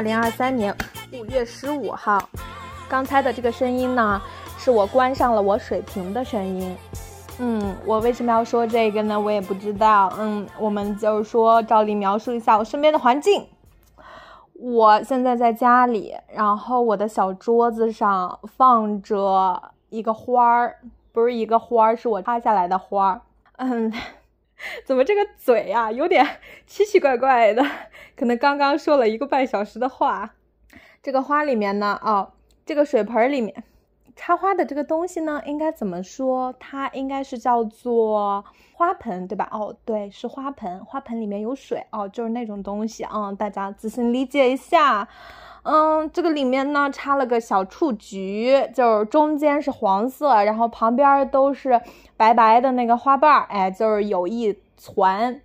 二零二三年五月十五号。刚才的这个声音呢，是我关上了我水瓶的声音。嗯，我为什么要说这个呢？我也不知道。嗯，我们就是说，照例描述一下我身边的环境。我现在在家里，然后我的小桌子上放着一个花儿，不是一个花儿，是我插下来的花儿。嗯。怎么这个嘴呀，有点 奇奇怪怪的，可能刚刚说了一个半小时的话。这个花里面呢，哦，这个水盆里面插花的这个东西呢，应该怎么说？它应该是叫做花盆，对吧？哦，对，是花盆，花盆里面有水，哦，就是那种东西啊，大家仔细理解一下。嗯，这个里面呢插了个小雏菊，就是中间是黄色，然后旁边都是白白的那个花瓣儿，哎，就是有一攒。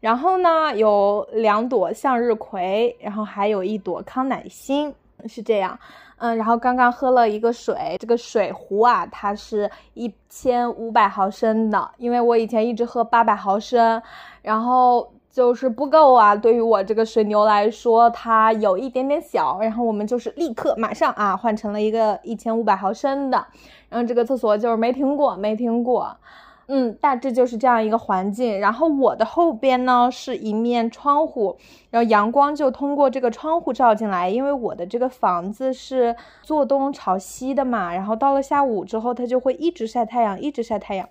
然后呢有两朵向日葵，然后还有一朵康乃馨，是这样。嗯，然后刚刚喝了一个水，这个水壶啊，它是一千五百毫升的，因为我以前一直喝八百毫升，然后。就是不够啊！对于我这个水牛来说，它有一点点小。然后我们就是立刻马上啊，换成了一个一千五百毫升的。然后这个厕所就是没停过，没停过。嗯，大致就是这样一个环境。然后我的后边呢是一面窗户，然后阳光就通过这个窗户照进来。因为我的这个房子是坐东朝西的嘛，然后到了下午之后，它就会一直晒太阳，一直晒太阳。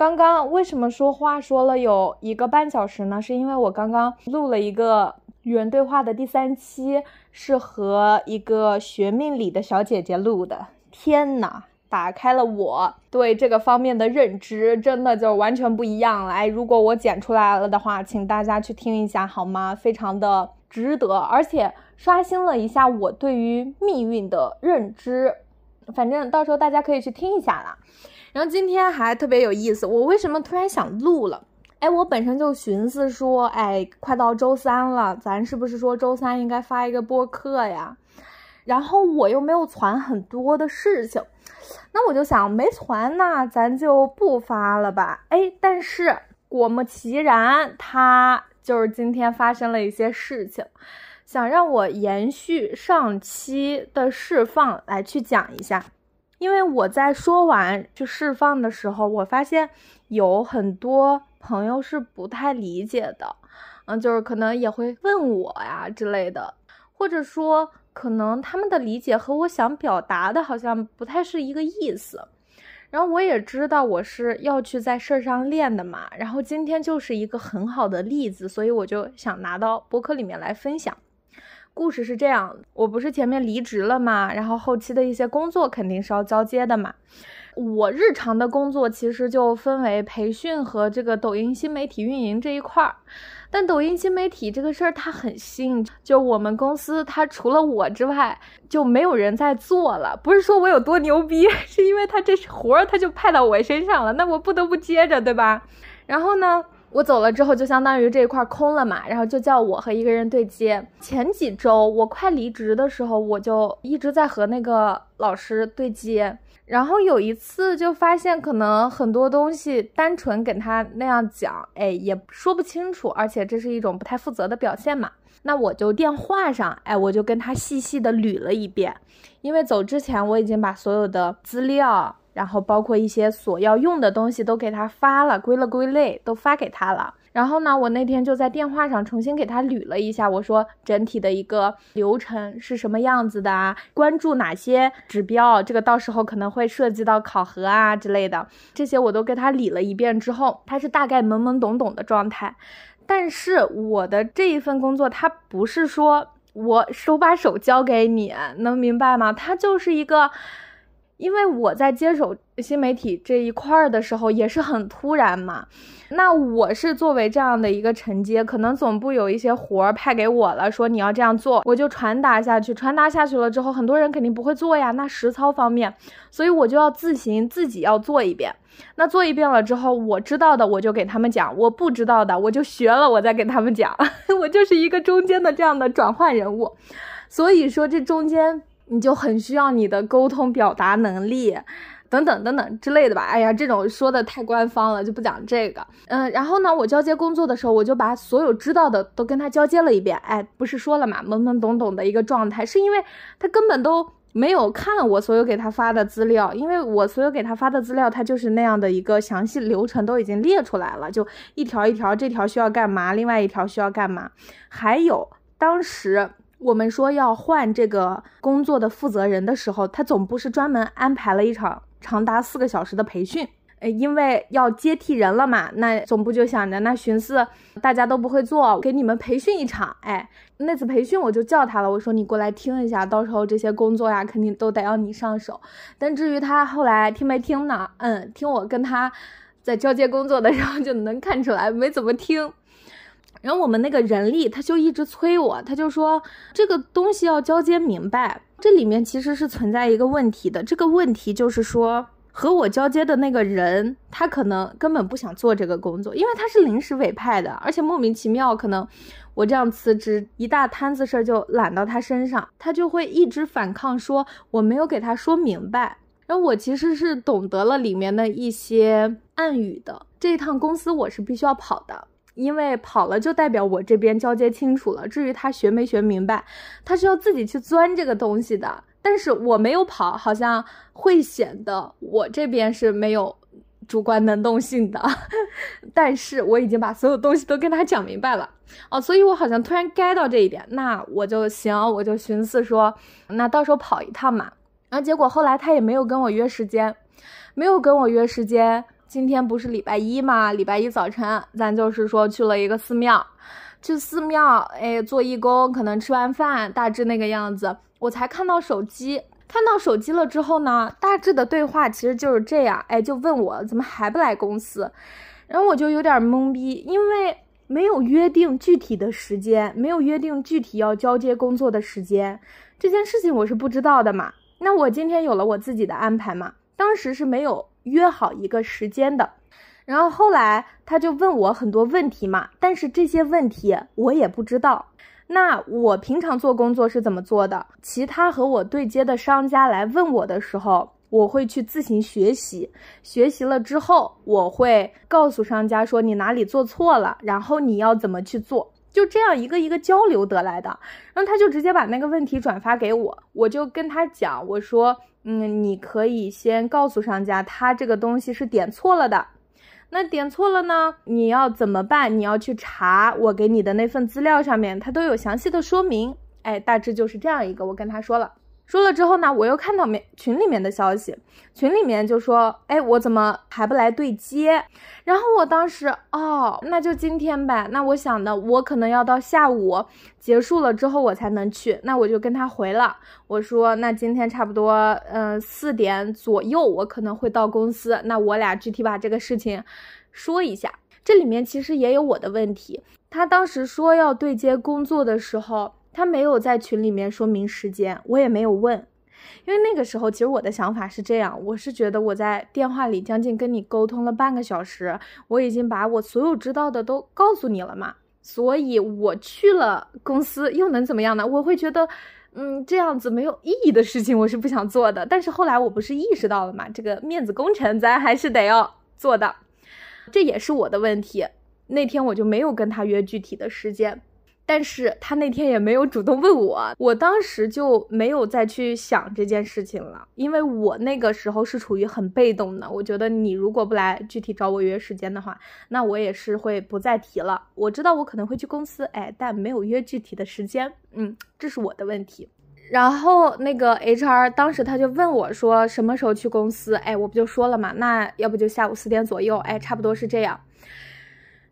刚刚为什么说话说了有一个半小时呢？是因为我刚刚录了一个与人对话的第三期，是和一个学命理的小姐姐录的。天呐，打开了我对这个方面的认知，真的就完全不一样了。哎，如果我剪出来了的话，请大家去听一下好吗？非常的值得，而且刷新了一下我对于命运的认知。反正到时候大家可以去听一下啦。然后今天还特别有意思，我为什么突然想录了？哎，我本身就寻思说，哎，快到周三了，咱是不是说周三应该发一个播客呀？然后我又没有传很多的事情，那我就想没传那咱就不发了吧。哎，但是果不其然，他就是今天发生了一些事情，想让我延续上期的释放来去讲一下。因为我在说完就释放的时候，我发现有很多朋友是不太理解的，嗯，就是可能也会问我呀之类的，或者说可能他们的理解和我想表达的好像不太是一个意思。然后我也知道我是要去在事儿上练的嘛，然后今天就是一个很好的例子，所以我就想拿到博客里面来分享。故事是这样，我不是前面离职了嘛，然后后期的一些工作肯定是要交接的嘛。我日常的工作其实就分为培训和这个抖音新媒体运营这一块儿。但抖音新媒体这个事儿它很新，就我们公司它除了我之外就没有人在做了。不是说我有多牛逼，是因为他这活儿他就派到我身上了，那我不得不接着，对吧？然后呢？我走了之后，就相当于这一块空了嘛，然后就叫我和一个人对接。前几周我快离职的时候，我就一直在和那个老师对接。然后有一次就发现，可能很多东西单纯跟他那样讲，哎，也说不清楚，而且这是一种不太负责的表现嘛。那我就电话上，哎，我就跟他细细的捋了一遍，因为走之前我已经把所有的资料。然后包括一些所要用的东西都给他发了，归了归类都发给他了。然后呢，我那天就在电话上重新给他捋了一下，我说整体的一个流程是什么样子的啊？关注哪些指标？这个到时候可能会涉及到考核啊之类的，这些我都给他理了一遍之后，他是大概懵懵懂懂的状态。但是我的这一份工作，他不是说我手把手教给你，能明白吗？他就是一个。因为我在接手新媒体这一块儿的时候也是很突然嘛，那我是作为这样的一个承接，可能总部有一些活儿派给我了，说你要这样做，我就传达下去，传达下去了之后，很多人肯定不会做呀，那实操方面，所以我就要自行自己要做一遍。那做一遍了之后，我知道的我就给他们讲，我不知道的我就学了，我再给他们讲，我就是一个中间的这样的转换人物，所以说这中间。你就很需要你的沟通表达能力，等等等等之类的吧。哎呀，这种说的太官方了，就不讲这个。嗯，然后呢，我交接工作的时候，我就把所有知道的都跟他交接了一遍。哎，不是说了嘛，懵懵懂懂的一个状态，是因为他根本都。没有看我所有给他发的资料，因为我所有给他发的资料，他就是那样的一个详细流程都已经列出来了，就一条一条，这条需要干嘛，另外一条需要干嘛。还有当时我们说要换这个工作的负责人的时候，他总部是专门安排了一场长达四个小时的培训。呃，因为要接替人了嘛，那总部就想着，那寻思大家都不会做，给你们培训一场。哎，那次培训我就叫他了，我说你过来听一下，到时候这些工作呀，肯定都得要你上手。但至于他后来听没听呢？嗯，听我跟他在交接工作的时候就能看出来没怎么听。然后我们那个人力他就一直催我，他就说这个东西要交接明白，这里面其实是存在一个问题的，这个问题就是说。和我交接的那个人，他可能根本不想做这个工作，因为他是临时委派的，而且莫名其妙，可能我这样辞职，一大摊子事儿就揽到他身上，他就会一直反抗，说我没有给他说明白。然后我其实是懂得了里面的一些暗语的，这一趟公司我是必须要跑的，因为跑了就代表我这边交接清楚了。至于他学没学明白，他是要自己去钻这个东西的。但是我没有跑，好像会显得我这边是没有主观能动性的。但是我已经把所有东西都跟他讲明白了哦，所以我好像突然 get 到这一点，那我就行，我就寻思说，那到时候跑一趟嘛。然后结果后来他也没有跟我约时间，没有跟我约时间。今天不是礼拜一嘛？礼拜一早晨，咱就是说去了一个寺庙，去寺庙，哎，做义工，可能吃完饭，大致那个样子。我才看到手机，看到手机了之后呢，大致的对话其实就是这样，哎，就问我怎么还不来公司，然后我就有点懵逼，因为没有约定具体的时间，没有约定具体要交接工作的时间，这件事情我是不知道的嘛。那我今天有了我自己的安排嘛，当时是没有约好一个时间的，然后后来他就问我很多问题嘛，但是这些问题我也不知道。那我平常做工作是怎么做的？其他和我对接的商家来问我的时候，我会去自行学习，学习了之后，我会告诉商家说你哪里做错了，然后你要怎么去做，就这样一个一个交流得来的。然后他就直接把那个问题转发给我，我就跟他讲，我说，嗯，你可以先告诉商家，他这个东西是点错了的。那点错了呢？你要怎么办？你要去查我给你的那份资料上面，它都有详细的说明。哎，大致就是这样一个。我跟他说了。说了之后呢，我又看到面群里面的消息，群里面就说，哎，我怎么还不来对接？然后我当时，哦，那就今天呗。那我想的，我可能要到下午结束了之后我才能去。那我就跟他回了，我说，那今天差不多，嗯，四点左右我可能会到公司。那我俩具体把这个事情说一下。这里面其实也有我的问题。他当时说要对接工作的时候。他没有在群里面说明时间，我也没有问，因为那个时候其实我的想法是这样，我是觉得我在电话里将近跟你沟通了半个小时，我已经把我所有知道的都告诉你了嘛，所以我去了公司又能怎么样呢？我会觉得，嗯，这样子没有意义的事情我是不想做的。但是后来我不是意识到了嘛，这个面子工程咱还是得要做的，这也是我的问题。那天我就没有跟他约具体的时间。但是他那天也没有主动问我，我当时就没有再去想这件事情了，因为我那个时候是处于很被动的。我觉得你如果不来具体找我约时间的话，那我也是会不再提了。我知道我可能会去公司，哎，但没有约具体的时间，嗯，这是我的问题。然后那个 HR 当时他就问我说什么时候去公司，哎，我不就说了嘛，那要不就下午四点左右，哎，差不多是这样。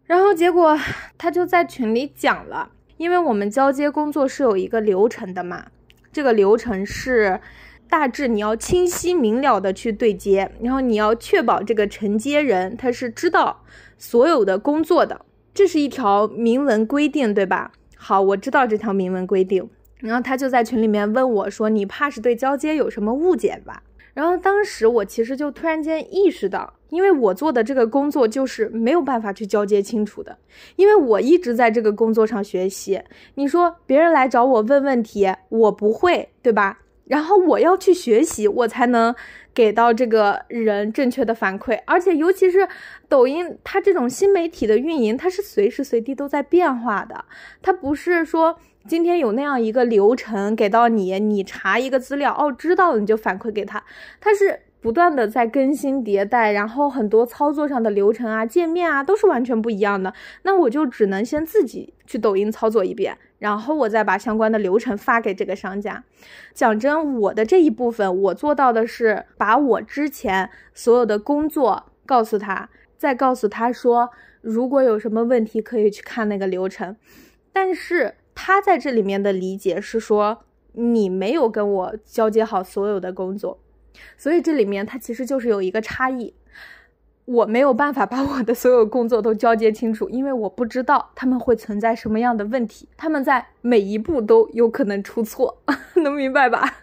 然后结果他就在群里讲了。因为我们交接工作是有一个流程的嘛，这个流程是大致你要清晰明了的去对接，然后你要确保这个承接人他是知道所有的工作的，这是一条明文规定，对吧？好，我知道这条明文规定，然后他就在群里面问我说：“你怕是对交接有什么误解吧？”然后当时我其实就突然间意识到，因为我做的这个工作就是没有办法去交接清楚的，因为我一直在这个工作上学习。你说别人来找我问问题，我不会，对吧？然后我要去学习，我才能给到这个人正确的反馈。而且，尤其是抖音，它这种新媒体的运营，它是随时随地都在变化的。它不是说今天有那样一个流程给到你，你查一个资料，哦，知道了你就反馈给他。他是不断的在更新迭代，然后很多操作上的流程啊、界面啊都是完全不一样的。那我就只能先自己去抖音操作一遍。然后我再把相关的流程发给这个商家。讲真，我的这一部分我做到的是把我之前所有的工作告诉他，再告诉他说，如果有什么问题可以去看那个流程。但是他在这里面的理解是说，你没有跟我交接好所有的工作，所以这里面他其实就是有一个差异。我没有办法把我的所有工作都交接清楚，因为我不知道他们会存在什么样的问题，他们在每一步都有可能出错，能明白吧？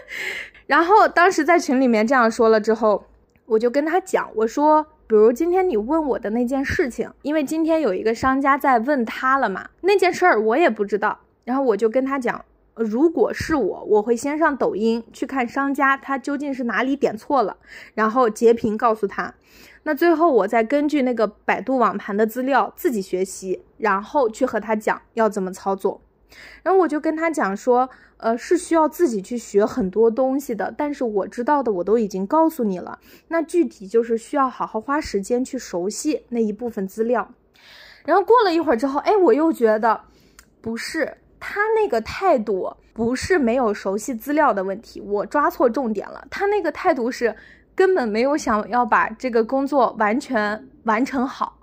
然后当时在群里面这样说了之后，我就跟他讲，我说，比如今天你问我的那件事情，因为今天有一个商家在问他了嘛，那件事儿我也不知道，然后我就跟他讲。如果是我，我会先上抖音去看商家他究竟是哪里点错了，然后截屏告诉他。那最后我再根据那个百度网盘的资料自己学习，然后去和他讲要怎么操作。然后我就跟他讲说，呃，是需要自己去学很多东西的，但是我知道的我都已经告诉你了。那具体就是需要好好花时间去熟悉那一部分资料。然后过了一会儿之后，哎，我又觉得不是。他那个态度不是没有熟悉资料的问题，我抓错重点了。他那个态度是根本没有想要把这个工作完全完成好，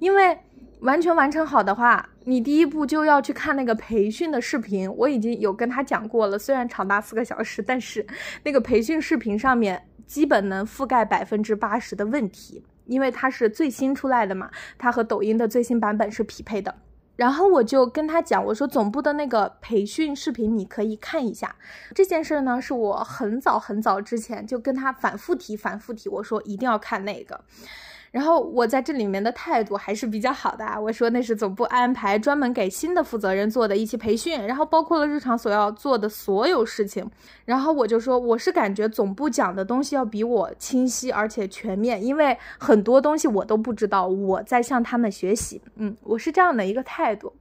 因为完全完成好的话，你第一步就要去看那个培训的视频。我已经有跟他讲过了，虽然长达四个小时，但是那个培训视频上面基本能覆盖百分之八十的问题，因为它是最新出来的嘛，它和抖音的最新版本是匹配的。然后我就跟他讲，我说总部的那个培训视频你可以看一下。这件事呢，是我很早很早之前就跟他反复提、反复提，我说一定要看那个。然后我在这里面的态度还是比较好的，我说那是总部安排专门给新的负责人做的一期培训，然后包括了日常所要做的所有事情。然后我就说，我是感觉总部讲的东西要比我清晰而且全面，因为很多东西我都不知道，我在向他们学习。嗯，我是这样的一个态度。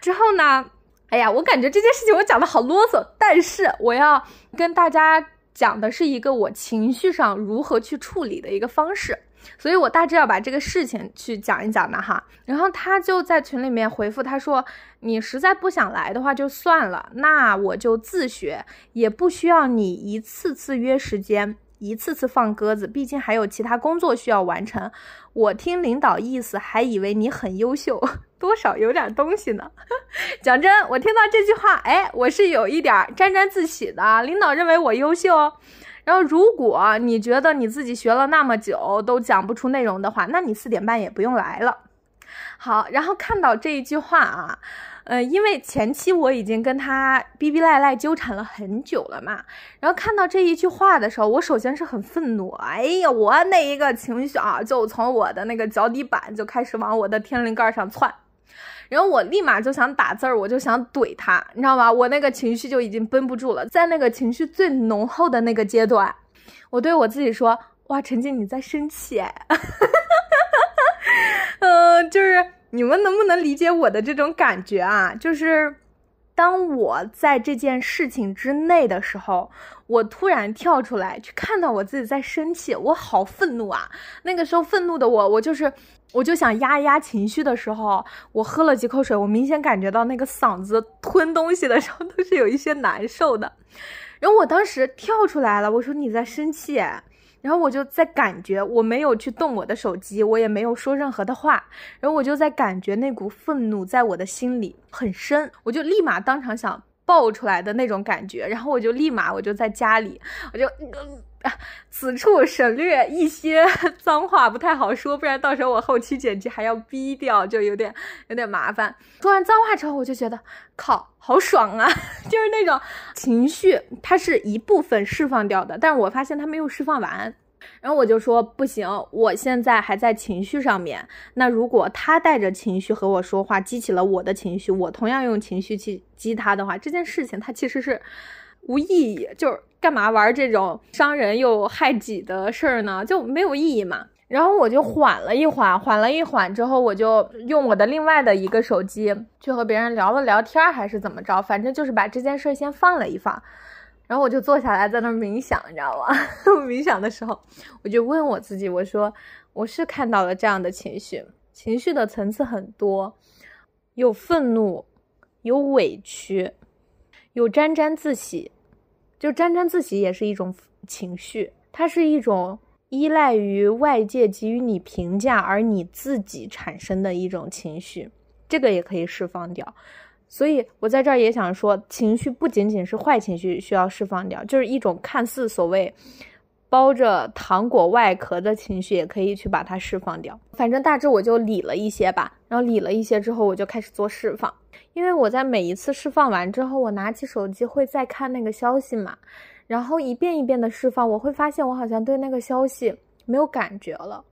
之后呢，哎呀，我感觉这件事情我讲的好啰嗦，但是我要跟大家讲的是一个我情绪上如何去处理的一个方式。所以我大致要把这个事情去讲一讲的哈，然后他就在群里面回复他说，你实在不想来的话就算了，那我就自学，也不需要你一次次约时间，一次次放鸽子，毕竟还有其他工作需要完成。我听领导意思，还以为你很优秀，多少有点东西呢。讲真，我听到这句话，哎，我是有一点沾沾自喜的，领导认为我优秀。然后，如果你觉得你自己学了那么久都讲不出内容的话，那你四点半也不用来了。好，然后看到这一句话啊，呃，因为前期我已经跟他逼逼赖赖纠缠了很久了嘛，然后看到这一句话的时候，我首先是很愤怒，哎呀，我那一个情绪啊，就从我的那个脚底板就开始往我的天灵盖上窜。然后我立马就想打字儿，我就想怼他，你知道吗？我那个情绪就已经绷不住了，在那个情绪最浓厚的那个阶段，我对我自己说：“哇，陈静你在生气哎。”嗯，就是你们能不能理解我的这种感觉啊？就是。当我在这件事情之内的时候，我突然跳出来去看到我自己在生气，我好愤怒啊！那个时候愤怒的我，我就是，我就想压一压情绪的时候，我喝了几口水，我明显感觉到那个嗓子吞东西的时候都是有一些难受的。然后我当时跳出来了，我说你在生气。然后我就在感觉，我没有去动我的手机，我也没有说任何的话。然后我就在感觉那股愤怒在我的心里很深，我就立马当场想爆出来的那种感觉。然后我就立马我就在家里，我就。此处省略一些 脏话，不太好说，不然到时候我后期剪辑还要逼掉，就有点有点麻烦。说完脏话之后，我就觉得靠，好爽啊！就是那种情绪，它是一部分释放掉的，但是我发现它没有释放完。然后我就说不行，我现在还在情绪上面。那如果他带着情绪和我说话，激起了我的情绪，我同样用情绪去激他的话，这件事情它其实是。无意义，就是干嘛玩这种伤人又害己的事儿呢？就没有意义嘛。然后我就缓了一缓，缓了一缓之后，我就用我的另外的一个手机去和别人聊了聊天，还是怎么着？反正就是把这件事先放了一放。然后我就坐下来在那冥想，你知道吗？冥想的时候，我就问我自己，我说我是看到了这样的情绪，情绪的层次很多，有愤怒，有委屈，有沾沾自喜。就沾沾自喜也是一种情绪，它是一种。依赖于外界给予你评价，而你自己产生的一种情绪，这个也可以释放掉。所以我在这儿也想说，情绪不仅仅是坏情绪需要释放掉，就是一种看似所谓包着糖果外壳的情绪，也可以去把它释放掉。反正大致我就理了一些吧，然后理了一些之后，我就开始做释放。因为我在每一次释放完之后，我拿起手机会再看那个消息嘛。然后一遍一遍的释放，我会发现我好像对那个消息没有感觉了，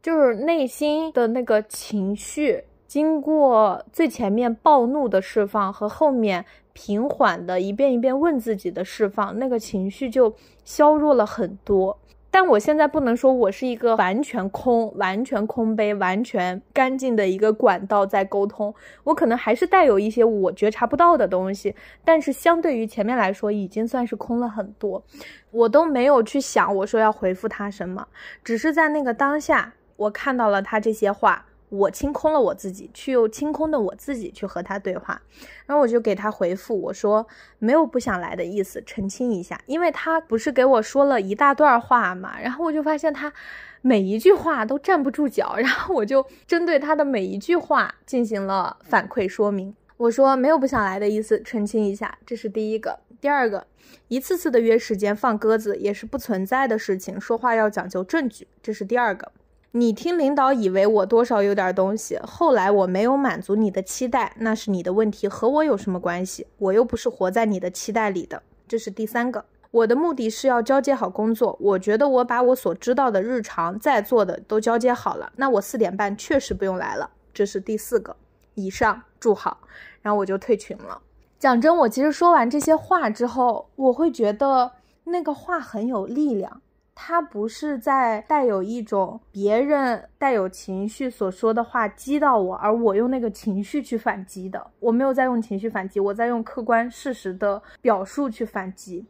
就是内心的那个情绪，经过最前面暴怒的释放和后面平缓的一遍一遍问自己的释放，那个情绪就削弱了很多。但我现在不能说我是一个完全空、完全空杯、完全干净的一个管道在沟通，我可能还是带有一些我觉察不到的东西。但是相对于前面来说，已经算是空了很多。我都没有去想我说要回复他什么，只是在那个当下，我看到了他这些话。我清空了我自己，去又清空的我自己去和他对话，然后我就给他回复，我说没有不想来的意思，澄清一下，因为他不是给我说了一大段话嘛，然后我就发现他每一句话都站不住脚，然后我就针对他的每一句话进行了反馈说明，我说没有不想来的意思，澄清一下，这是第一个，第二个，一次次的约时间放鸽子也是不存在的事情，说话要讲究证据，这是第二个。你听领导以为我多少有点东西，后来我没有满足你的期待，那是你的问题，和我有什么关系？我又不是活在你的期待里的。这是第三个，我的目的是要交接好工作。我觉得我把我所知道的日常在做的都交接好了，那我四点半确实不用来了。这是第四个，以上祝好，然后我就退群了。讲真，我其实说完这些话之后，我会觉得那个话很有力量。他不是在带有一种别人带有情绪所说的话击到我，而我用那个情绪去反击的。我没有在用情绪反击，我在用客观事实的表述去反击。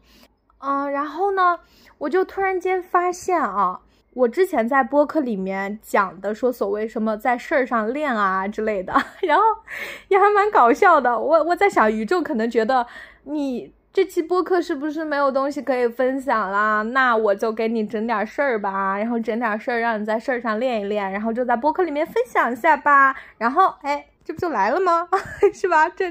嗯，然后呢，我就突然间发现啊，我之前在播客里面讲的说所谓什么在事儿上练啊之类的，然后也还蛮搞笑的。我我在想，宇宙可能觉得你。这期播客是不是没有东西可以分享啦？那我就给你整点事儿吧，然后整点事儿让你在事儿上练一练，然后就在播客里面分享一下吧。然后，哎，这不就来了吗？是吧？这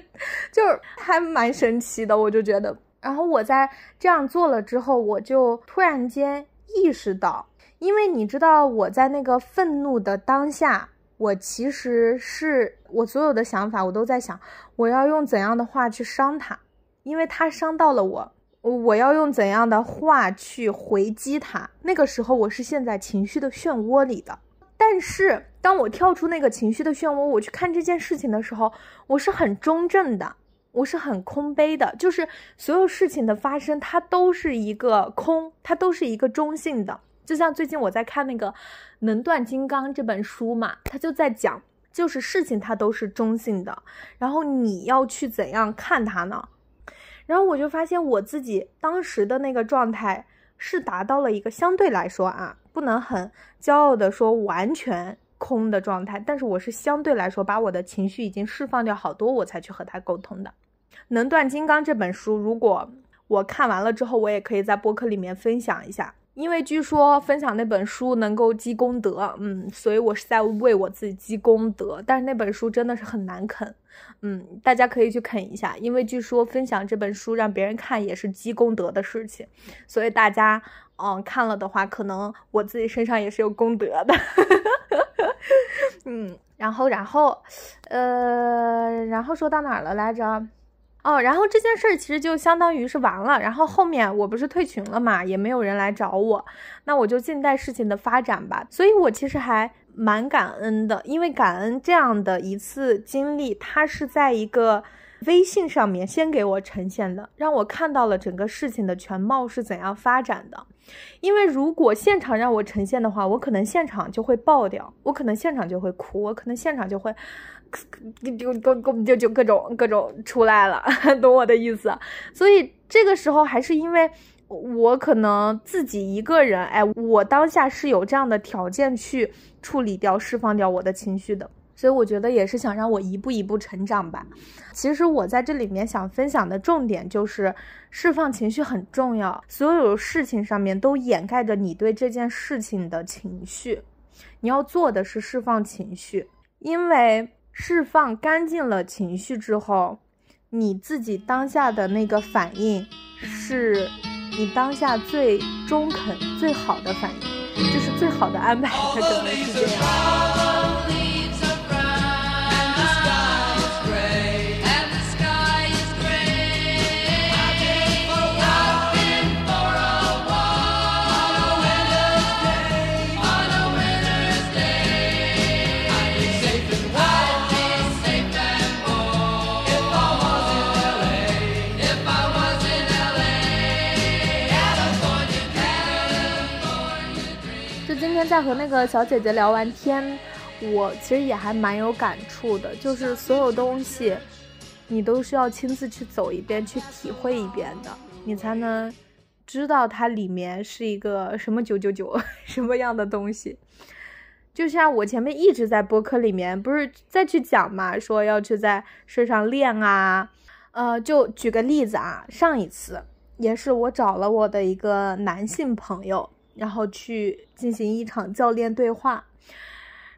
就还蛮神奇的，我就觉得。然后我在这样做了之后，我就突然间意识到，因为你知道我在那个愤怒的当下，我其实是我所有的想法，我都在想我要用怎样的话去伤他。因为他伤到了我，我要用怎样的话去回击他？那个时候我是陷在情绪的漩涡里的。但是当我跳出那个情绪的漩涡，我去看这件事情的时候，我是很中正的，我是很空杯的。就是所有事情的发生，它都是一个空，它都是一个中性的。就像最近我在看那个《能断金刚》这本书嘛，他就在讲，就是事情它都是中性的，然后你要去怎样看它呢？然后我就发现我自己当时的那个状态是达到了一个相对来说啊，不能很骄傲的说完全空的状态，但是我是相对来说把我的情绪已经释放掉好多，我才去和他沟通的。《能断金刚》这本书，如果我看完了之后，我也可以在播客里面分享一下。因为据说分享那本书能够积功德，嗯，所以我是在为我自己积功德。但是那本书真的是很难啃，嗯，大家可以去啃一下。因为据说分享这本书让别人看也是积功德的事情，所以大家，嗯，看了的话，可能我自己身上也是有功德的，嗯，然后，然后，呃，然后说到哪儿了来着？哦，然后这件事儿其实就相当于是完了。然后后面我不是退群了嘛，也没有人来找我，那我就静待事情的发展吧。所以我其实还蛮感恩的，因为感恩这样的一次经历，它是在一个微信上面先给我呈现的，让我看到了整个事情的全貌是怎样发展的。因为如果现场让我呈现的话，我可能现场就会爆掉，我可能现场就会哭，我可能现场就会，就就就就各种各种出来了，懂我的意思？所以这个时候还是因为。我可能自己一个人，哎，我当下是有这样的条件去处理掉、释放掉我的情绪的，所以我觉得也是想让我一步一步成长吧。其实我在这里面想分享的重点就是释放情绪很重要，所有事情上面都掩盖着你对这件事情的情绪，你要做的是释放情绪，因为释放干净了情绪之后，你自己当下的那个反应是。你当下最中肯、最好的反应，就是最好的安排，它可能是这样。在和那个小姐姐聊完天，我其实也还蛮有感触的。就是所有东西，你都需要亲自去走一遍，去体会一遍的，你才能知道它里面是一个什么九九九 什么样的东西。就像我前面一直在播客里面不是再去讲嘛，说要去在身上练啊。呃，就举个例子啊，上一次也是我找了我的一个男性朋友。然后去进行一场教练对话，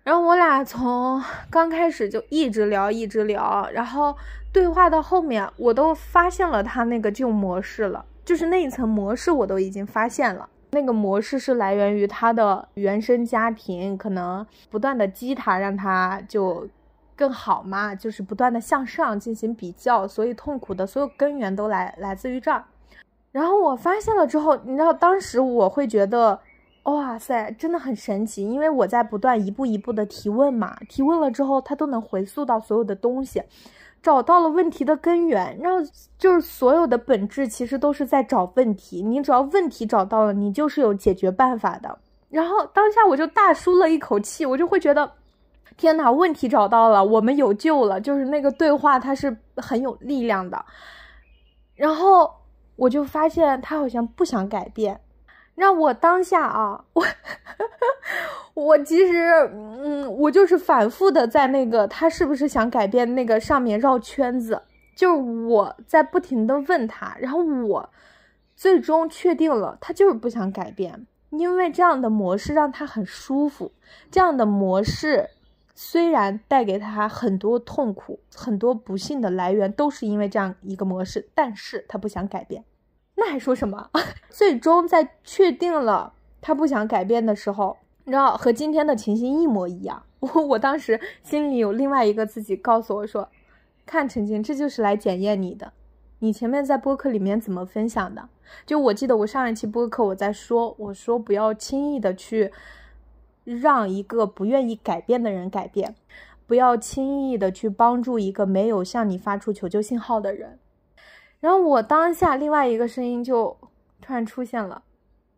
然后我俩从刚开始就一直聊，一直聊，然后对话到后面，我都发现了他那个旧模式了，就是那一层模式我都已经发现了。那个模式是来源于他的原生家庭，可能不断的激他，让他就更好嘛，就是不断的向上进行比较，所以痛苦的所有根源都来来自于这儿。然后我发现了之后，你知道，当时我会觉得，哇塞，真的很神奇，因为我在不断一步一步的提问嘛，提问了之后，他都能回溯到所有的东西，找到了问题的根源，然后就是所有的本质其实都是在找问题，你只要问题找到了，你就是有解决办法的。然后当下我就大舒了一口气，我就会觉得，天哪，问题找到了，我们有救了，就是那个对话它是很有力量的，然后。我就发现他好像不想改变，让我当下啊，我 我其实嗯，我就是反复的在那个他是不是想改变那个上面绕圈子，就是我在不停的问他，然后我最终确定了他就是不想改变，因为这样的模式让他很舒服，这样的模式虽然带给他很多痛苦、很多不幸的来源，都是因为这样一个模式，但是他不想改变。那还说什么？最终在确定了他不想改变的时候，你知道和今天的情形一模一样。我 我当时心里有另外一个自己告诉我说：“看陈静，这就是来检验你的。你前面在播客里面怎么分享的？就我记得我上一期播客我在说，我说不要轻易的去让一个不愿意改变的人改变，不要轻易的去帮助一个没有向你发出求救信号的人。”然后我当下另外一个声音就突然出现了，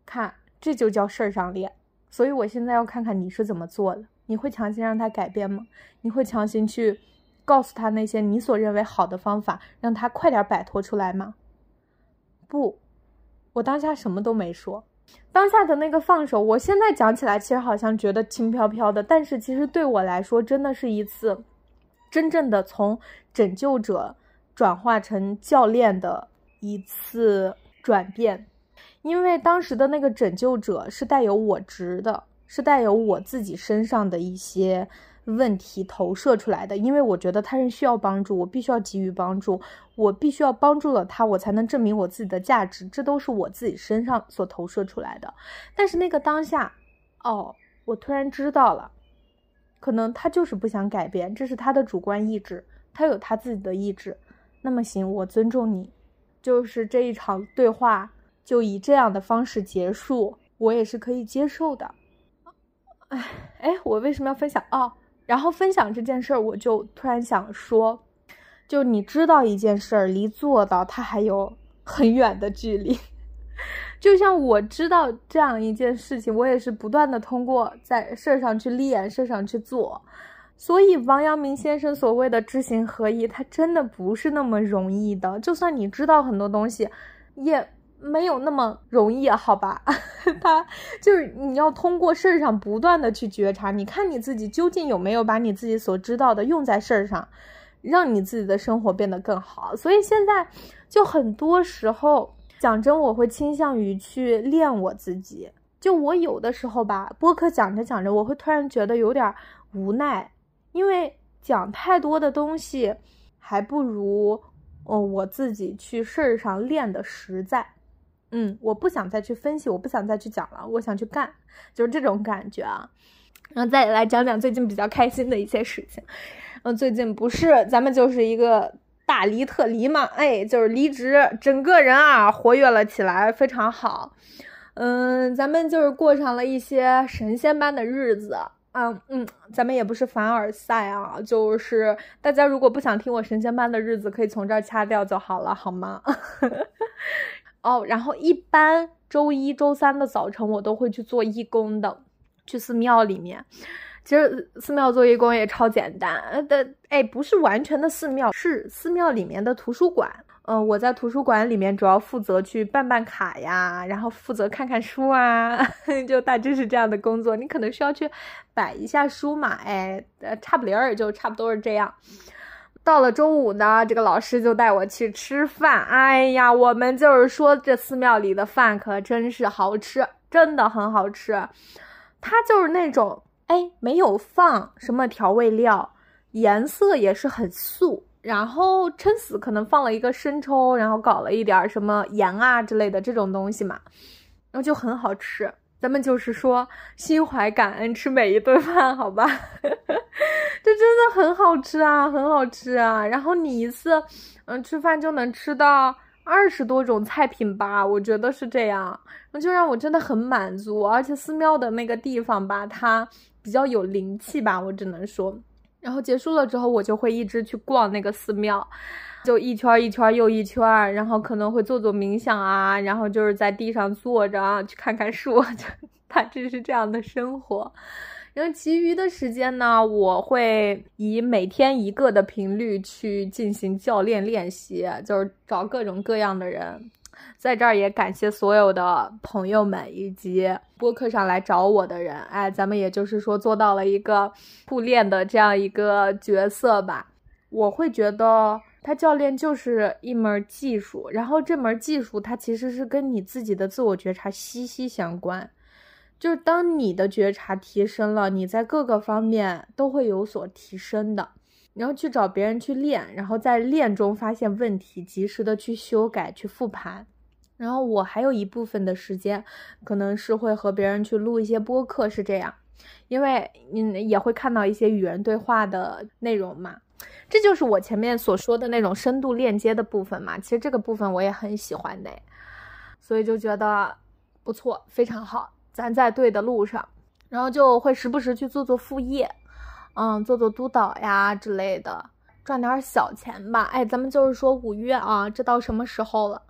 看这就叫事儿上练。所以我现在要看看你是怎么做的，你会强行让他改变吗？你会强行去告诉他那些你所认为好的方法，让他快点摆脱出来吗？不，我当下什么都没说。当下的那个放手，我现在讲起来其实好像觉得轻飘飘的，但是其实对我来说真的是一次真正的从拯救者。转化成教练的一次转变，因为当时的那个拯救者是带有我执的，是带有我自己身上的一些问题投射出来的。因为我觉得他人需要帮助，我必须要给予帮助，我必须要帮助了他，我才能证明我自己的价值。这都是我自己身上所投射出来的。但是那个当下，哦，我突然知道了，可能他就是不想改变，这是他的主观意志，他有他自己的意志。那么行，我尊重你，就是这一场对话就以这样的方式结束，我也是可以接受的。哎哎，我为什么要分享哦？然后分享这件事儿，我就突然想说，就你知道一件事儿，离做到它还有很远的距离。就像我知道这样一件事情，我也是不断的通过在事儿上去练，事儿上去做。所以王阳明先生所谓的知行合一，他真的不是那么容易的。就算你知道很多东西，也没有那么容易，好吧？他就是你要通过事儿上不断的去觉察，你看你自己究竟有没有把你自己所知道的用在事儿上，让你自己的生活变得更好。所以现在就很多时候，讲真，我会倾向于去练我自己。就我有的时候吧，播客讲着讲着，我会突然觉得有点无奈。因为讲太多的东西，还不如哦我自己去事儿上练的实在。嗯，我不想再去分析，我不想再去讲了，我想去干，就是这种感觉啊。然后再来讲讲最近比较开心的一些事情。嗯，最近不是咱们就是一个大离特离嘛，哎，就是离职，整个人啊活跃了起来，非常好。嗯，咱们就是过上了一些神仙般的日子。嗯嗯，咱们也不是凡尔赛啊，就是大家如果不想听我神仙般的日子，可以从这儿掐掉就好了，好吗？哦，然后一般周一周三的早晨我都会去做义工的，去寺庙里面。其实寺庙做义工也超简单的，哎，不是完全的寺庙，是寺庙里面的图书馆。嗯，我在图书馆里面主要负责去办办卡呀，然后负责看看书啊，就大致是这样的工作。你可能需要去摆一下书嘛，哎，差不离儿，就差不多是这样。到了中午呢，这个老师就带我去吃饭。哎呀，我们就是说这寺庙里的饭可真是好吃，真的很好吃。它就是那种，哎，没有放什么调味料，颜色也是很素。然后撑死可能放了一个生抽，然后搞了一点什么盐啊之类的这种东西嘛，然后就很好吃。咱们就是说心怀感恩吃每一顿饭，好吧？这真的很好吃啊，很好吃啊。然后你一次，嗯，吃饭就能吃到二十多种菜品吧？我觉得是这样，那就让我真的很满足。而且寺庙的那个地方吧，它比较有灵气吧，我只能说。然后结束了之后，我就会一直去逛那个寺庙，就一圈一圈又一圈，然后可能会做做冥想啊，然后就是在地上坐着啊，去看看树，就大致是这样的生活。然后其余的时间呢，我会以每天一个的频率去进行教练练习，就是找各种各样的人。在这儿也感谢所有的朋友们以及播客上来找我的人，哎，咱们也就是说做到了一个互练的这样一个角色吧。我会觉得他教练就是一门技术，然后这门技术它其实是跟你自己的自我觉察息息相关。就是当你的觉察提升了，你在各个方面都会有所提升的。然后去找别人去练，然后在练中发现问题，及时的去修改、去复盘。然后我还有一部分的时间，可能是会和别人去录一些播客，是这样，因为嗯也会看到一些与人对话的内容嘛。这就是我前面所说的那种深度链接的部分嘛。其实这个部分我也很喜欢的，所以就觉得不错，非常好，咱在对的路上。然后就会时不时去做做副业。嗯，做做督导呀之类的，赚点小钱吧。哎，咱们就是说五月啊，这到什么时候了？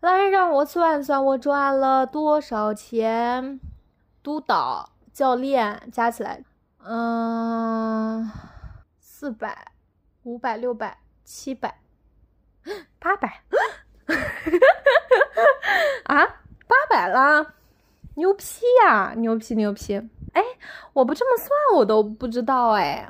来，让我算算，我赚了多少钱？督导、教练加起来，嗯，四百、五百、六百、七百、八百，啊，八百了，牛批呀，牛批牛批！哎，我不这么算，我都不知道哎。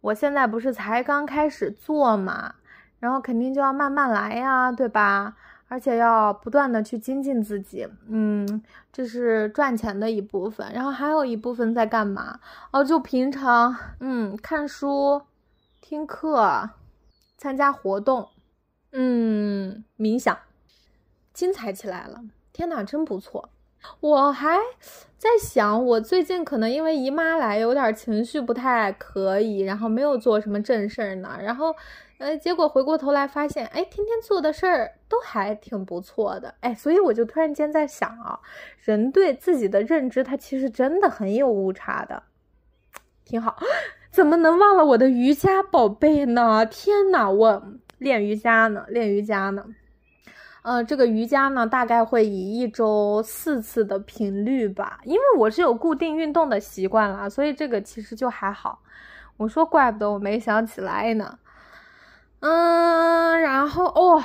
我现在不是才刚开始做嘛，然后肯定就要慢慢来呀，对吧？而且要不断的去精进自己，嗯，这是赚钱的一部分。然后还有一部分在干嘛？哦，就平常，嗯，看书、听课、参加活动，嗯，冥想，精彩起来了！天哪，真不错。我还在想，我最近可能因为姨妈来，有点情绪不太可以，然后没有做什么正事儿呢。然后，呃，结果回过头来发现，哎，天天做的事儿都还挺不错的，哎，所以我就突然间在想啊，人对自己的认知，他其实真的很有误差的，挺好。怎么能忘了我的瑜伽宝贝呢？天呐，我练瑜伽呢，练瑜伽呢。呃，这个瑜伽呢，大概会以一周四次的频率吧，因为我是有固定运动的习惯啦，所以这个其实就还好。我说，怪不得我没想起来呢。嗯，然后哦，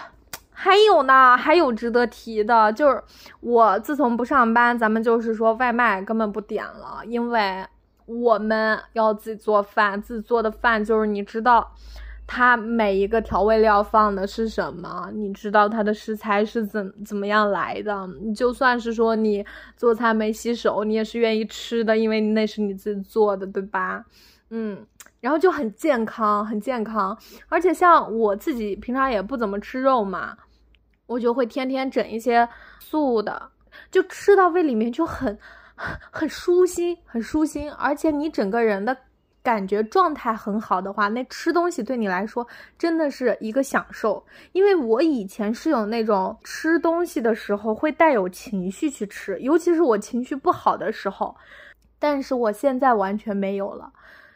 还有呢，还有值得提的，就是我自从不上班，咱们就是说外卖根本不点了，因为我们要自己做饭，自己做的饭就是你知道。它每一个调味料放的是什么？你知道它的食材是怎怎么样来的？你就算是说你做菜没洗手，你也是愿意吃的，因为那是你自己做的，对吧？嗯，然后就很健康，很健康。而且像我自己平常也不怎么吃肉嘛，我就会天天整一些素的，就吃到胃里面就很很舒心，很舒心。而且你整个人的。感觉状态很好的话，那吃东西对你来说真的是一个享受。因为我以前是有那种吃东西的时候会带有情绪去吃，尤其是我情绪不好的时候。但是我现在完全没有了，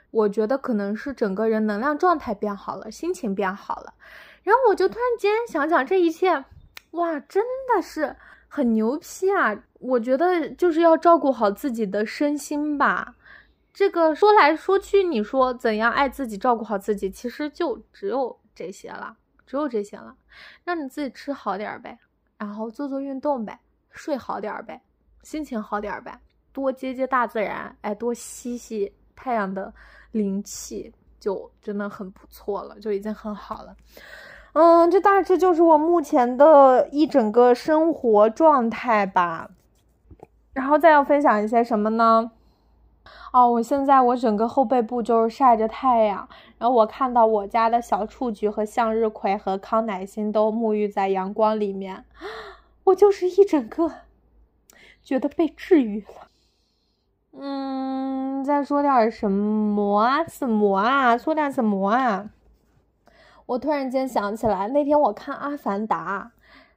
我觉得可能是整个人能量状态变好了，心情变好了。然后我就突然间想想这一切，哇，真的是很牛批啊！我觉得就是要照顾好自己的身心吧。这个说来说去，你说怎样爱自己、照顾好自己，其实就只有这些了，只有这些了。让你自己吃好点呗，然后做做运动呗，睡好点呗，心情好点呗，多接接大自然，哎，多吸吸太阳的灵气，就真的很不错了，就已经很好了。嗯，这大致就是我目前的一整个生活状态吧。然后再要分享一些什么呢？哦，我现在我整个后背部就是晒着太阳，然后我看到我家的小雏菊和向日葵和康乃馨都沐浴在阳光里面，我就是一整个觉得被治愈了。嗯，再说点什么啊？什么啊？说点什么啊？我突然间想起来，那天我看《阿凡达》，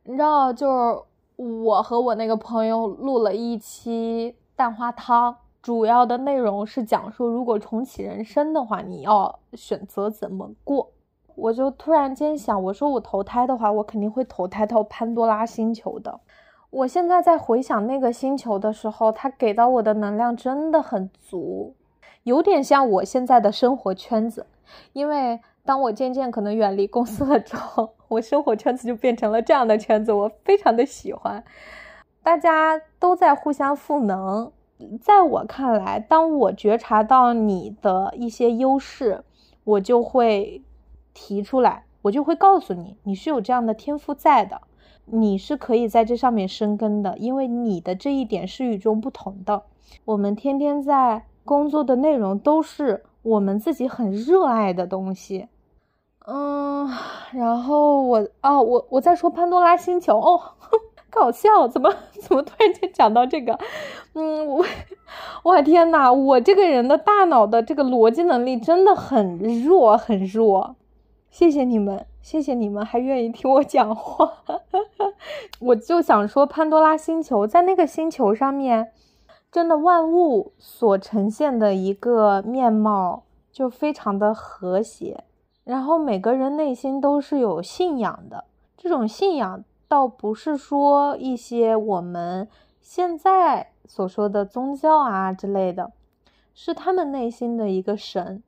你知道，就是我和我那个朋友录了一期蛋花汤。主要的内容是讲述，如果重启人生的话，你要选择怎么过。我就突然间想，我说我投胎的话，我肯定会投胎到潘多拉星球的。我现在在回想那个星球的时候，它给到我的能量真的很足，有点像我现在的生活圈子。因为当我渐渐可能远离公司了之后，我生活圈子就变成了这样的圈子，我非常的喜欢，大家都在互相赋能。在我看来，当我觉察到你的一些优势，我就会提出来，我就会告诉你，你是有这样的天赋在的，你是可以在这上面生根的，因为你的这一点是与众不同的。我们天天在工作的内容都是我们自己很热爱的东西，嗯，然后我哦，我我在说潘多拉星球哦。搞笑，怎么 怎么突然间讲到这个？嗯，我，我天呐，我这个人的大脑的这个逻辑能力真的很弱，很弱。谢谢你们，谢谢你们还愿意听我讲话。我就想说，潘多拉星球在那个星球上面，真的万物所呈现的一个面貌就非常的和谐，然后每个人内心都是有信仰的，这种信仰。倒不是说一些我们现在所说的宗教啊之类的，是他们内心的一个神。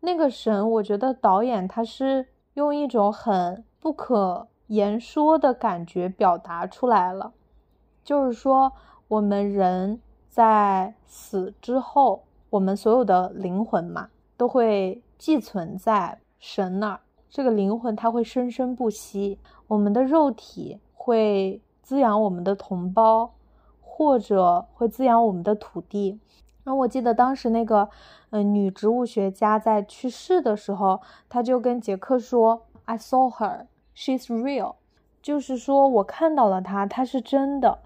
那个神，我觉得导演他是用一种很不可言说的感觉表达出来了。就是说，我们人在死之后，我们所有的灵魂嘛，都会寄存在神那儿。这个灵魂它会生生不息。我们的肉体会滋养我们的同胞，或者会滋养我们的土地。然后我记得当时那个，嗯，女植物学家在去世的时候，她就跟杰克说：“I saw her, she's real。”就是说我看到了她，她是真的。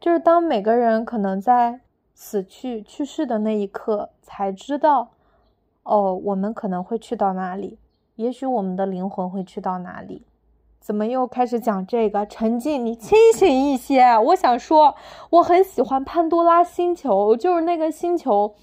就是当每个人可能在死去、去世的那一刻，才知道，哦，我们可能会去到哪里，也许我们的灵魂会去到哪里。怎么又开始讲这个？陈静，你清醒一些。我想说，我很喜欢潘多拉星球，就是那个星球，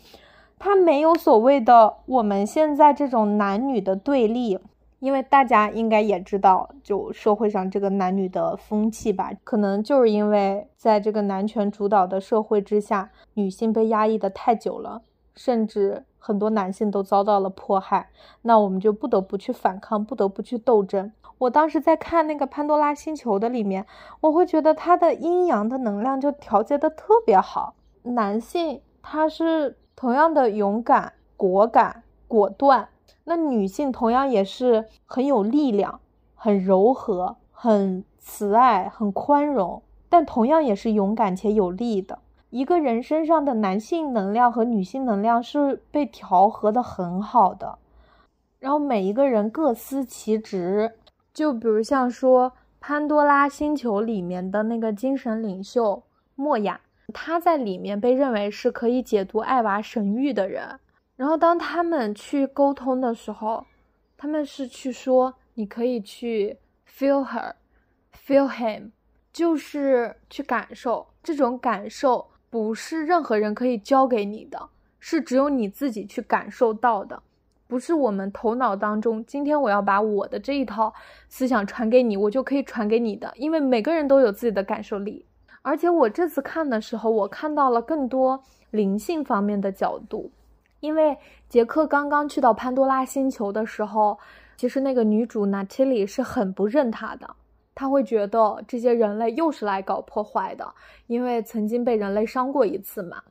它没有所谓的我们现在这种男女的对立。因为大家应该也知道，就社会上这个男女的风气吧，可能就是因为在这个男权主导的社会之下，女性被压抑的太久了，甚至很多男性都遭到了迫害，那我们就不得不去反抗，不得不去斗争。我当时在看那个潘多拉星球的里面，我会觉得他的阴阳的能量就调节的特别好，男性他是同样的勇敢、果敢、果断。那女性同样也是很有力量、很柔和、很慈爱、很宽容，但同样也是勇敢且有力的。一个人身上的男性能量和女性能量是被调和的很好的，然后每一个人各司其职。就比如像说潘多拉星球里面的那个精神领袖莫雅，他在里面被认为是可以解读艾娃神谕的人。然后当他们去沟通的时候，他们是去说你可以去 feel her，feel him，就是去感受这种感受，不是任何人可以教给你的，是只有你自己去感受到的，不是我们头脑当中。今天我要把我的这一套思想传给你，我就可以传给你的，因为每个人都有自己的感受力。而且我这次看的时候，我看到了更多灵性方面的角度。因为杰克刚刚去到潘多拉星球的时候，其实那个女主娜塔莉是很不认他的，他会觉得这些人类又是来搞破坏的，因为曾经被人类伤过一次嘛。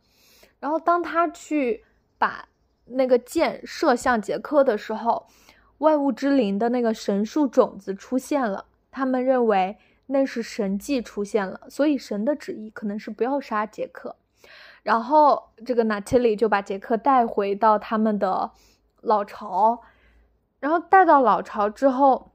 然后当他去把那个箭射向杰克的时候，万物之灵的那个神树种子出现了，他们认为那是神迹出现了，所以神的旨意可能是不要杀杰克。然后这个娜塔莉就把杰克带回到他们的老巢，然后带到老巢之后，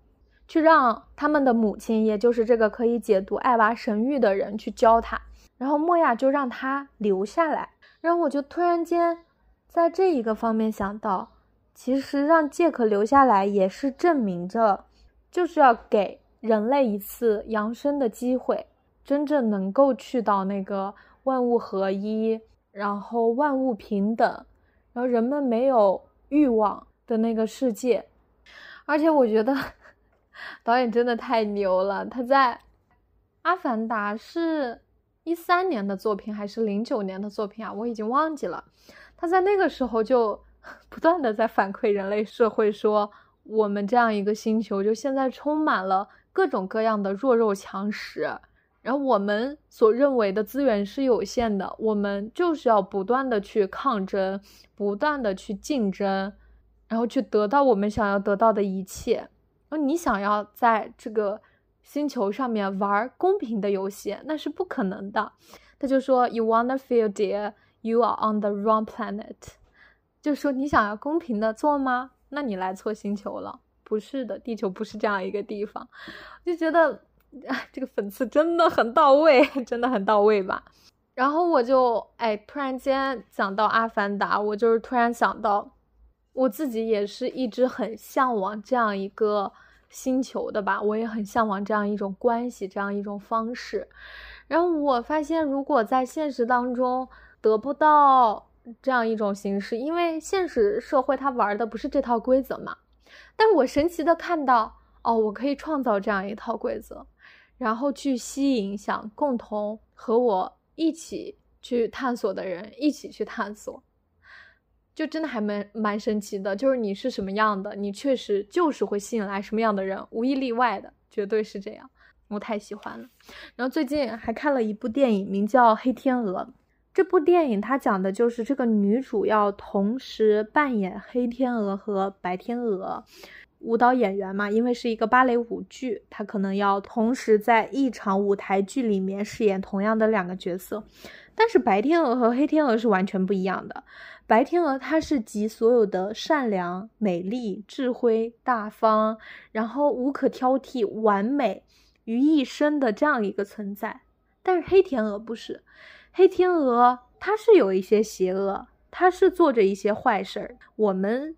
去让他们的母亲，也就是这个可以解读艾娃神谕的人去教他。然后莫亚就让他留下来。然后我就突然间在这一个方面想到，其实让杰克留下来也是证明着，就是要给人类一次扬升的机会，真正能够去到那个。万物合一，然后万物平等，然后人们没有欲望的那个世界。而且我觉得导演真的太牛了，他在《阿凡达》是一三年的作品还是零九年的作品啊？我已经忘记了。他在那个时候就 不断的在反馈人类社会，说我们这样一个星球，就现在充满了各种各样的弱肉强食。然后我们所认为的资源是有限的，我们就是要不断的去抗争，不断的去竞争，然后去得到我们想要得到的一切。你想要在这个星球上面玩公平的游戏，那是不可能的。他就说：“You wanna feel dear, you are on the wrong planet。”就说你想要公平的做吗？那你来错星球了。不是的，地球不是这样一个地方。就觉得。这个粉刺真的很到位，真的很到位吧？然后我就哎，突然间讲到《阿凡达》，我就是突然想到，我自己也是一直很向往这样一个星球的吧，我也很向往这样一种关系，这样一种方式。然后我发现，如果在现实当中得不到这样一种形式，因为现实社会它玩的不是这套规则嘛。但我神奇的看到，哦，我可以创造这样一套规则。然后去吸引想共同和我一起去探索的人，一起去探索，就真的还蛮蛮神奇的。就是你是什么样的，你确实就是会吸引来什么样的人，无一例外的，绝对是这样。我太喜欢了。然后最近还看了一部电影，名叫《黑天鹅》。这部电影它讲的就是这个女主要同时扮演黑天鹅和白天鹅。舞蹈演员嘛，因为是一个芭蕾舞剧，他可能要同时在一场舞台剧里面饰演同样的两个角色。但是白天鹅和黑天鹅是完全不一样的。白天鹅它是集所有的善良、美丽、智慧、大方，然后无可挑剔、完美于一身的这样一个存在。但是黑天鹅不是，黑天鹅它是有一些邪恶，它是做着一些坏事儿。我们。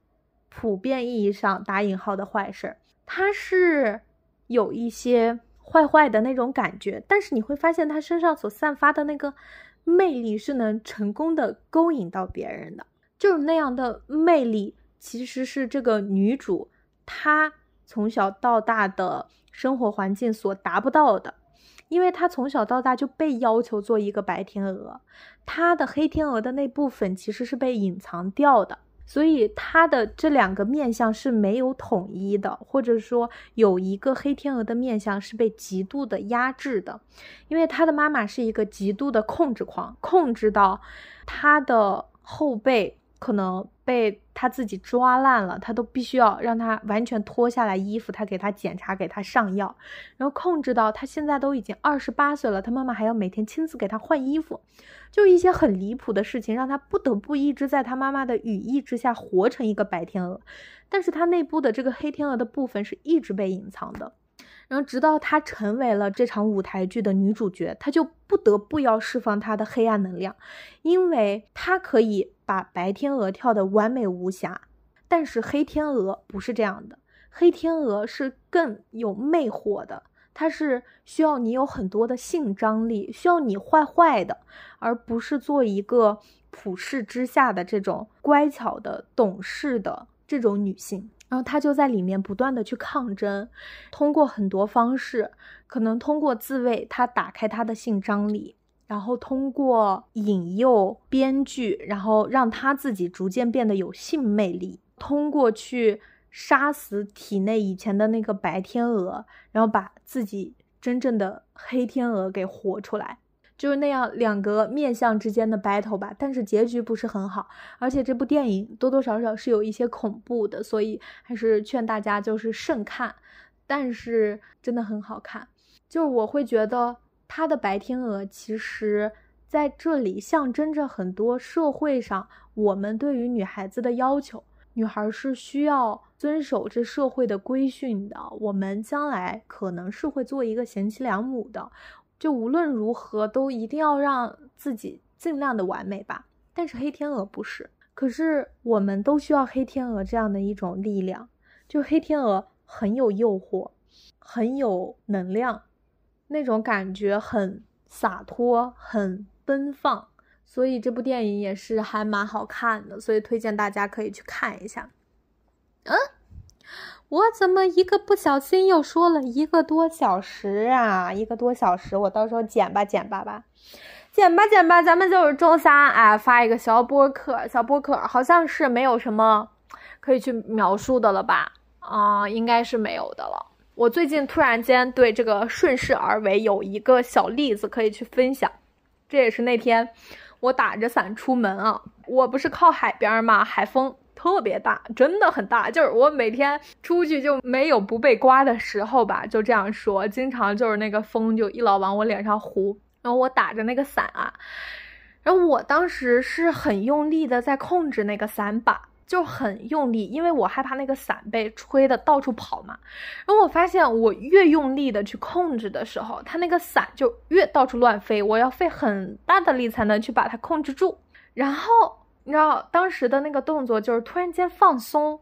普遍意义上打引号的坏事儿，它是有一些坏坏的那种感觉，但是你会发现它身上所散发的那个魅力是能成功的勾引到别人的。就是那样的魅力，其实是这个女主她从小到大的生活环境所达不到的，因为她从小到大就被要求做一个白天鹅，她的黑天鹅的那部分其实是被隐藏掉的。所以他的这两个面相是没有统一的，或者说有一个黑天鹅的面相是被极度的压制的，因为他的妈妈是一个极度的控制狂，控制到他的后背。可能被他自己抓烂了，他都必须要让他完全脱下来衣服，他给他检查，给他上药，然后控制到他现在都已经二十八岁了，他妈妈还要每天亲自给他换衣服，就一些很离谱的事情，让他不得不一直在他妈妈的羽翼之下活成一个白天鹅，但是他内部的这个黑天鹅的部分是一直被隐藏的。然后，直到她成为了这场舞台剧的女主角，她就不得不要释放她的黑暗能量，因为她可以把白天鹅跳得完美无瑕，但是黑天鹅不是这样的，黑天鹅是更有魅惑的，它是需要你有很多的性张力，需要你坏坏的，而不是做一个普世之下的这种乖巧的、懂事的这种女性。然后他就在里面不断的去抗争，通过很多方式，可能通过自慰，他打开他的性张力，然后通过引诱编剧，然后让他自己逐渐变得有性魅力，通过去杀死体内以前的那个白天鹅，然后把自己真正的黑天鹅给活出来。就是那样两个面相之间的 battle 吧，但是结局不是很好，而且这部电影多多少少是有一些恐怖的，所以还是劝大家就是慎看。但是真的很好看，就是我会觉得他的白天鹅其实在这里象征着很多社会上我们对于女孩子的要求，女孩是需要遵守这社会的规训的，我们将来可能是会做一个贤妻良母的。就无论如何都一定要让自己尽量的完美吧。但是黑天鹅不是，可是我们都需要黑天鹅这样的一种力量。就黑天鹅很有诱惑，很有能量，那种感觉很洒脱，很奔放。所以这部电影也是还蛮好看的，所以推荐大家可以去看一下。嗯。我怎么一个不小心又说了一个多小时啊？一个多小时，我到时候剪吧剪吧吧，剪吧剪吧，咱们就是周三哎发一个小播客，小播客好像是没有什么可以去描述的了吧？啊，应该是没有的了。我最近突然间对这个顺势而为有一个小例子可以去分享，这也是那天我打着伞出门啊，我不是靠海边嘛，海风。特别大，真的很大，就是我每天出去就没有不被刮的时候吧，就这样说，经常就是那个风就一老往我脸上呼，然后我打着那个伞啊，然后我当时是很用力的在控制那个伞把，就很用力，因为我害怕那个伞被吹的到处跑嘛，然后我发现我越用力的去控制的时候，它那个伞就越到处乱飞，我要费很大的力才能去把它控制住，然后。你知道当时的那个动作就是突然间放松，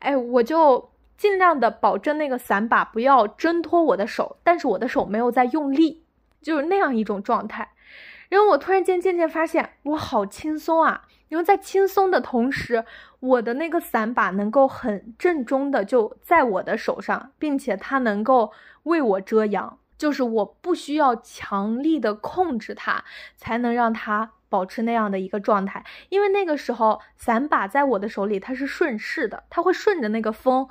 哎，我就尽量的保证那个伞把不要挣脱我的手，但是我的手没有在用力，就是那样一种状态。然后我突然间渐渐发现我好轻松啊，因为在轻松的同时，我的那个伞把能够很正中的就在我的手上，并且它能够为我遮阳，就是我不需要强力的控制它，才能让它。保持那样的一个状态，因为那个时候伞把在我的手里，它是顺势的，它会顺着那个风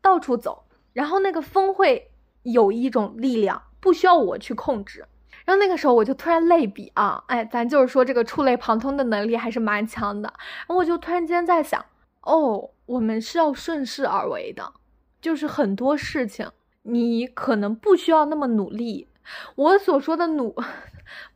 到处走，然后那个风会有一种力量，不需要我去控制。然后那个时候我就突然类比啊，哎，咱就是说这个触类旁通的能力还是蛮强的。然后我就突然间在想，哦，我们是要顺势而为的，就是很多事情你可能不需要那么努力。我所说的努，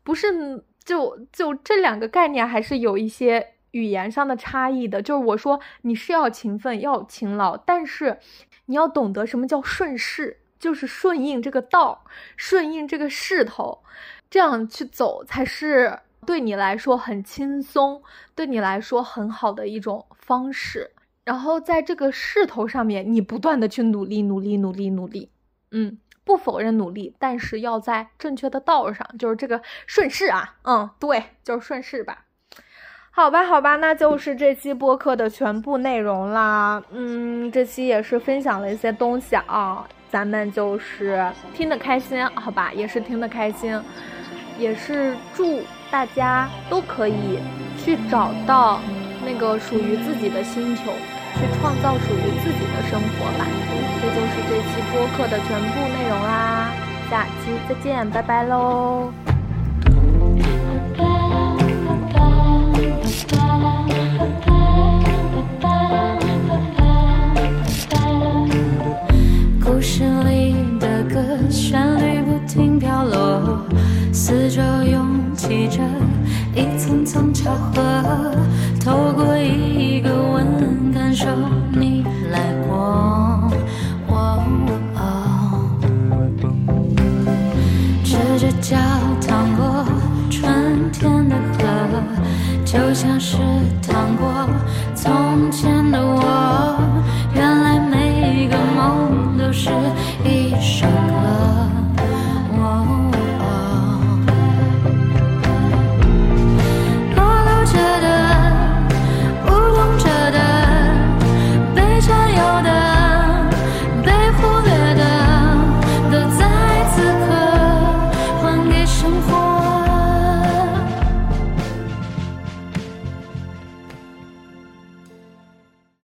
不是。就就这两个概念还是有一些语言上的差异的。就是我说你是要勤奋要勤劳，但是你要懂得什么叫顺势，就是顺应这个道，顺应这个势头，这样去走才是对你来说很轻松，对你来说很好的一种方式。然后在这个势头上面，你不断的去努力，努力，努力，努力，嗯。不否认努力，但是要在正确的道上，就是这个顺势啊，嗯，对，就是顺势吧。好吧，好吧，那就是这期播客的全部内容啦。嗯，这期也是分享了一些东西啊，咱们就是听得开心，好吧，也是听得开心，也是祝大家都可以去找到那个属于自己的星球，去创造属于自己的生活吧。这就是这期播客的全部内容啦，下期再见，拜拜喽。故事里的歌，旋律不停飘落，四周涌起着一层层巧合，透过一个吻，感受你来过。哦赤着脚趟过春天的河，就像是趟过从前的我。是一首歌。